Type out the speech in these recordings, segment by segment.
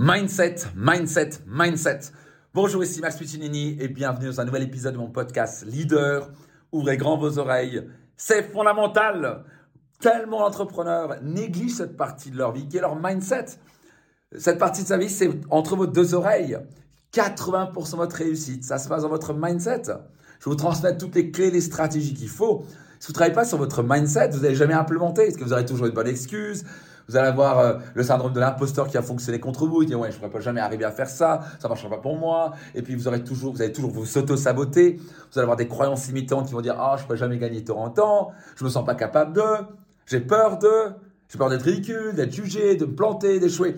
Mindset, mindset, mindset. Bonjour, ici Max Puccinini et bienvenue dans un nouvel épisode de mon podcast Leader. Ouvrez grand vos oreilles. C'est fondamental. Tellement d'entrepreneurs négligent cette partie de leur vie qui est leur mindset. Cette partie de sa vie, c'est entre vos deux oreilles. 80% de votre réussite, ça se passe dans votre mindset. Je vous transmettre toutes les clés, les stratégies qu'il faut. Si vous ne travaillez pas sur votre mindset, vous n'allez jamais implémenter. Parce que vous aurez toujours une bonne excuse, vous allez avoir euh, le syndrome de l'imposteur qui a fonctionné contre vous. Il dit ouais, je ne pourrais jamais arriver à faire ça, ça ne marchera pas pour moi. Et puis vous aurez toujours, vous allez toujours vous auto-saboter. Vous allez avoir des croyances limitantes qui vont dire ah, je ne pourrais jamais gagner tant en temps, je me sens pas capable de, j'ai peur de, j'ai peur d'être ridicule, d'être jugé, de me planter, d'échouer.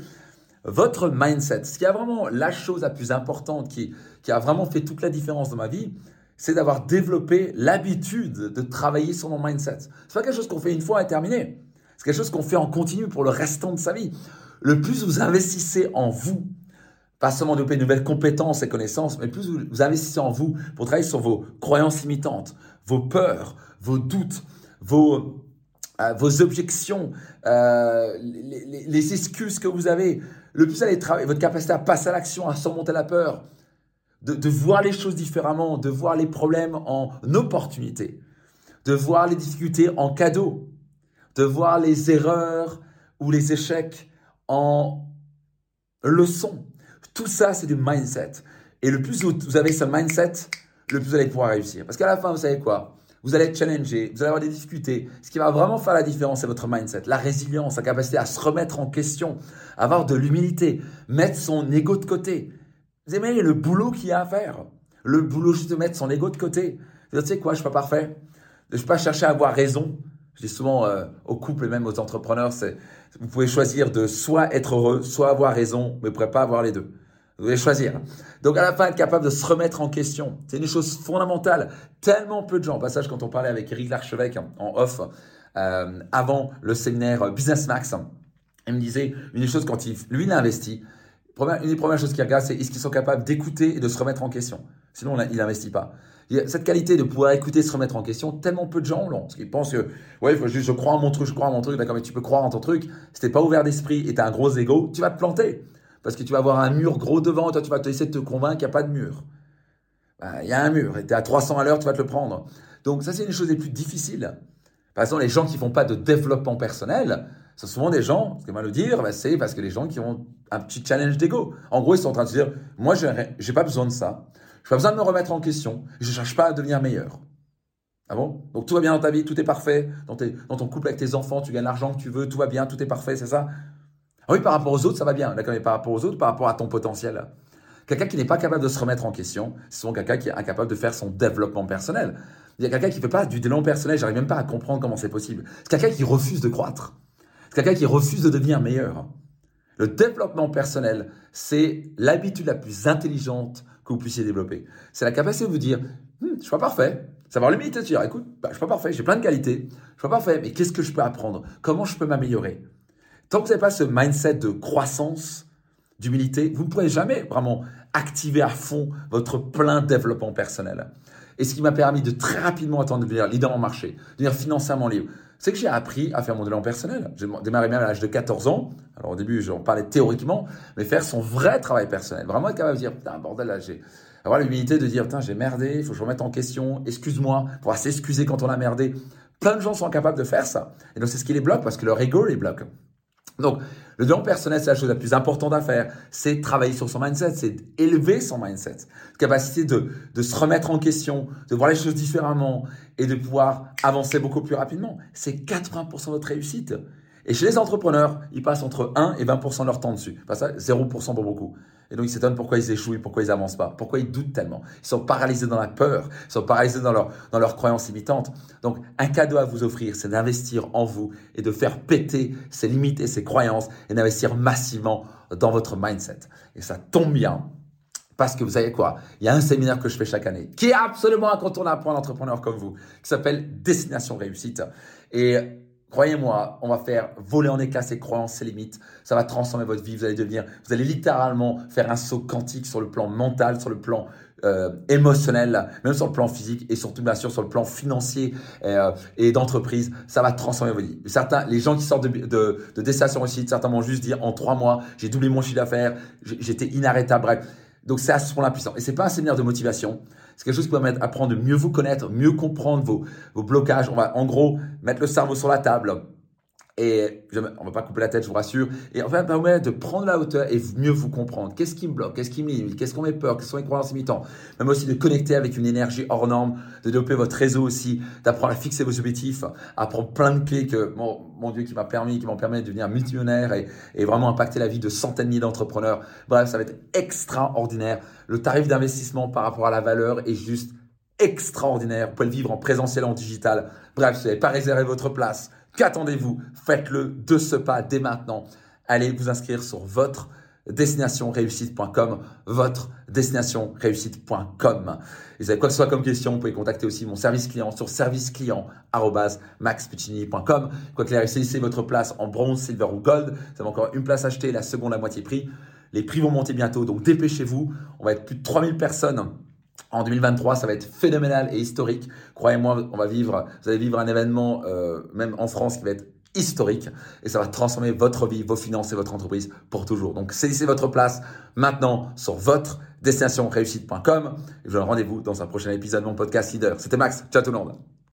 Votre mindset, ce qui a vraiment la chose la plus importante qui, qui a vraiment fait toute la différence dans ma vie, c'est d'avoir développé l'habitude de travailler sur mon mindset. C'est pas quelque chose qu'on fait une fois et terminé. C'est quelque chose qu'on fait en continu pour le restant de sa vie. Le plus vous investissez en vous, pas seulement développer de nouvelles compétences et connaissances, mais plus vous investissez en vous pour travailler sur vos croyances limitantes, vos peurs, vos doutes, vos, euh, objections, euh, les, les, excuses que vous avez, le plus vous allez travailler, votre capacité à passer à l'action, à surmonter la peur, de, de voir les choses différemment, de voir les problèmes en opportunité, de voir les difficultés en cadeau, de voir les erreurs ou les échecs en leçons. Tout ça, c'est du mindset. Et le plus vous avez ce mindset, le plus vous allez pouvoir réussir. Parce qu'à la fin, vous savez quoi? Vous allez être challengé, vous allez avoir des difficultés. Ce qui va vraiment faire la différence, c'est votre mindset, la résilience, la capacité à se remettre en question, avoir de l'humilité, mettre son ego de côté. Vous aimez le boulot qu'il y a à faire? Le boulot juste de mettre son ego de côté. Vous tu sais quoi, je suis pas parfait. Je ne vais pas chercher à avoir raison. Je dis souvent euh, aux couples et même aux entrepreneurs, c'est vous pouvez choisir de soit être heureux, soit avoir raison, mais vous ne pas avoir les deux. Vous devez choisir. Donc à la fin, être capable de se remettre en question, c'est une chose fondamentale. Tellement peu de gens, au passage, quand on parlait avec Eric Larchevêque en off, euh, avant le séminaire Business Max, il me disait une chose quand il, lui, il a investi, une des premières choses qu'il regarde, c'est est-ce qu'ils sont capables d'écouter et de se remettre en question? Sinon, il n'investit pas cette qualité de pouvoir écouter, se remettre en question, tellement peu de gens l'ont. Parce qu'ils pensent que, ouais, je, je crois en mon truc, je crois en mon truc, d'accord, mais tu peux croire en ton truc. Si t'es pas ouvert d'esprit et tu as un gros ego, tu vas te planter. Parce que tu vas avoir un mur gros devant, toi, tu vas essayer de te convaincre qu'il n'y a pas de mur. Ben, il y a un mur, et tu es à 300 à l'heure, tu vas te le prendre. Donc, ça, c'est une chose des plus difficiles. Par exemple, les gens qui font pas de développement personnel, ce sont souvent des gens, ce que mal le dire, ben, c'est parce que les gens qui ont un petit challenge d'ego. En gros, ils sont en train de se dire, moi, j'ai pas besoin de ça. Je n'ai pas besoin de me remettre en question. Je ne cherche pas à devenir meilleur. Ah bon? Donc tout va bien dans ta vie, tout est parfait. Dans, ton couple avec tes enfants, tu gagnes l'argent que tu veux, tout va bien, tout est parfait, c'est ça? Ah Oui, par rapport aux autres, ça va bien. D'accord, mais par rapport aux autres, par rapport à ton potentiel? Quelqu'un qui n'est pas capable de se remettre en question, c'est souvent quelqu'un qui est incapable de faire son développement personnel. Il y a quelqu'un qui ne fait pas du développement personnel, j'arrive même pas à comprendre comment c'est possible. C'est quelqu'un qui refuse de croître. C'est quelqu'un qui refuse de devenir meilleur. Le développement personnel, c'est l'habitude la plus intelligente vous puissiez développer. C'est la capacité de vous dire, hmm, je suis pas parfait. Savoir l'humilité de dire, écoute, bah, je suis pas parfait, j'ai plein de qualités, je suis pas parfait, mais qu'est-ce que je peux apprendre? Comment je peux m'améliorer? Tant que vous n'avez pas ce mindset de croissance, d'humilité, vous ne pourrez jamais vraiment activer à fond votre plein développement personnel. Et ce qui m'a permis de très rapidement attendre de devenir leader en marché, de devenir financièrement libre, c'est que j'ai appris à faire mon développement personnel. J'ai démarré même à l'âge de 14 ans. Alors au début, j'en parlais théoriquement, mais faire son vrai travail personnel. Vraiment être capable de dire, putain, bordel, là, j'ai avoir l'humilité de dire, putain, j'ai merdé, il faut que je remette en question, excuse-moi, pour s'excuser quand on a merdé. Plein de gens sont capables de faire ça. Et donc c'est ce qui les bloque parce que leur ego les bloque. Donc, le développement personnel, c'est la chose la plus importante à faire. C'est travailler sur son mindset, c'est élever son mindset. Capacité de, de se remettre en question, de voir les choses différemment et de pouvoir avancer beaucoup plus rapidement. C'est 80% de votre réussite. Et chez les entrepreneurs, ils passent entre 1 et 20% de leur temps dessus. Pas ça, 0% pour beaucoup. Et donc, ils s'étonnent pourquoi ils échouent, pourquoi ils avancent pas, pourquoi ils doutent tellement. Ils sont paralysés dans la peur, ils sont paralysés dans, leur, dans leurs croyances limitantes. Donc, un cadeau à vous offrir, c'est d'investir en vous et de faire péter ces limites et ces croyances et d'investir massivement dans votre mindset. Et ça tombe bien. Parce que vous savez quoi? Il y a un séminaire que je fais chaque année qui est absolument incontournable pour un entrepreneur comme vous, qui s'appelle Destination Réussite. Et Croyez-moi, on va faire voler en éclats ces croyances, ces limites. Ça va transformer votre vie. Vous allez devenir, vous allez littéralement faire un saut quantique sur le plan mental, sur le plan euh, émotionnel, même sur le plan physique et surtout bien sûr sur le plan financier euh, et d'entreprise, ça va transformer vos vies. Certains, les gens qui sortent de, de, de destination réussite, certains vont juste dire en trois mois, j'ai doublé mon chiffre d'affaires, j'étais inarrêtable, bref. Donc c'est à ce point-là puissant. Et c'est pas un séminaire de motivation. C'est quelque chose qui va m'apprendre apprendre de mieux vous connaître, mieux comprendre vos, vos blocages. On va en gros mettre le cerveau sur la table, et on va pas couper la tête, je vous rassure. Et en fait, permettre de prendre la hauteur et mieux vous comprendre. Qu'est-ce qui me bloque? Qu'est-ce qui me limite? Qu'est-ce qu'on met peur? Quelles sont les croyances limitantes? Même aussi de connecter avec une énergie hors norme, de développer votre réseau aussi, d'apprendre à fixer vos objectifs, à prendre plein de clés que, mon, mon Dieu, qui m'a permis, qui m'ont permis de devenir multimillionnaire et, et vraiment impacter la vie de centaines de milliers d'entrepreneurs. Bref, ça va être extraordinaire. Le tarif d'investissement par rapport à la valeur est juste extraordinaire. Vous pouvez le vivre en présentiel, en digital. Bref, si vous n'avez pas réservé votre place, Qu'attendez-vous? Faites-le de ce pas dès maintenant. Allez vous inscrire sur votre destinationreussite.com, votre vous avez quoi que ce soit comme question, vous pouvez contacter aussi mon service client sur serviceclient.maxpuccini.com. Quoi qu'il arrive, saisissez votre place en bronze, silver ou gold. Vous avez encore une place achetée, la seconde à moitié prix. Les prix vont monter bientôt, donc dépêchez-vous. On va être plus de 3000 personnes en 2023, ça va être phénoménal et historique. Croyez-moi, on va vivre, vous allez vivre un événement, euh, même en France, qui va être historique et ça va transformer votre vie, vos finances et votre entreprise pour toujours. Donc, saisissez votre place maintenant sur votre destination réussite.com je vous donne rendez-vous dans un prochain épisode de mon podcast Leader. C'était Max. Ciao tout le monde.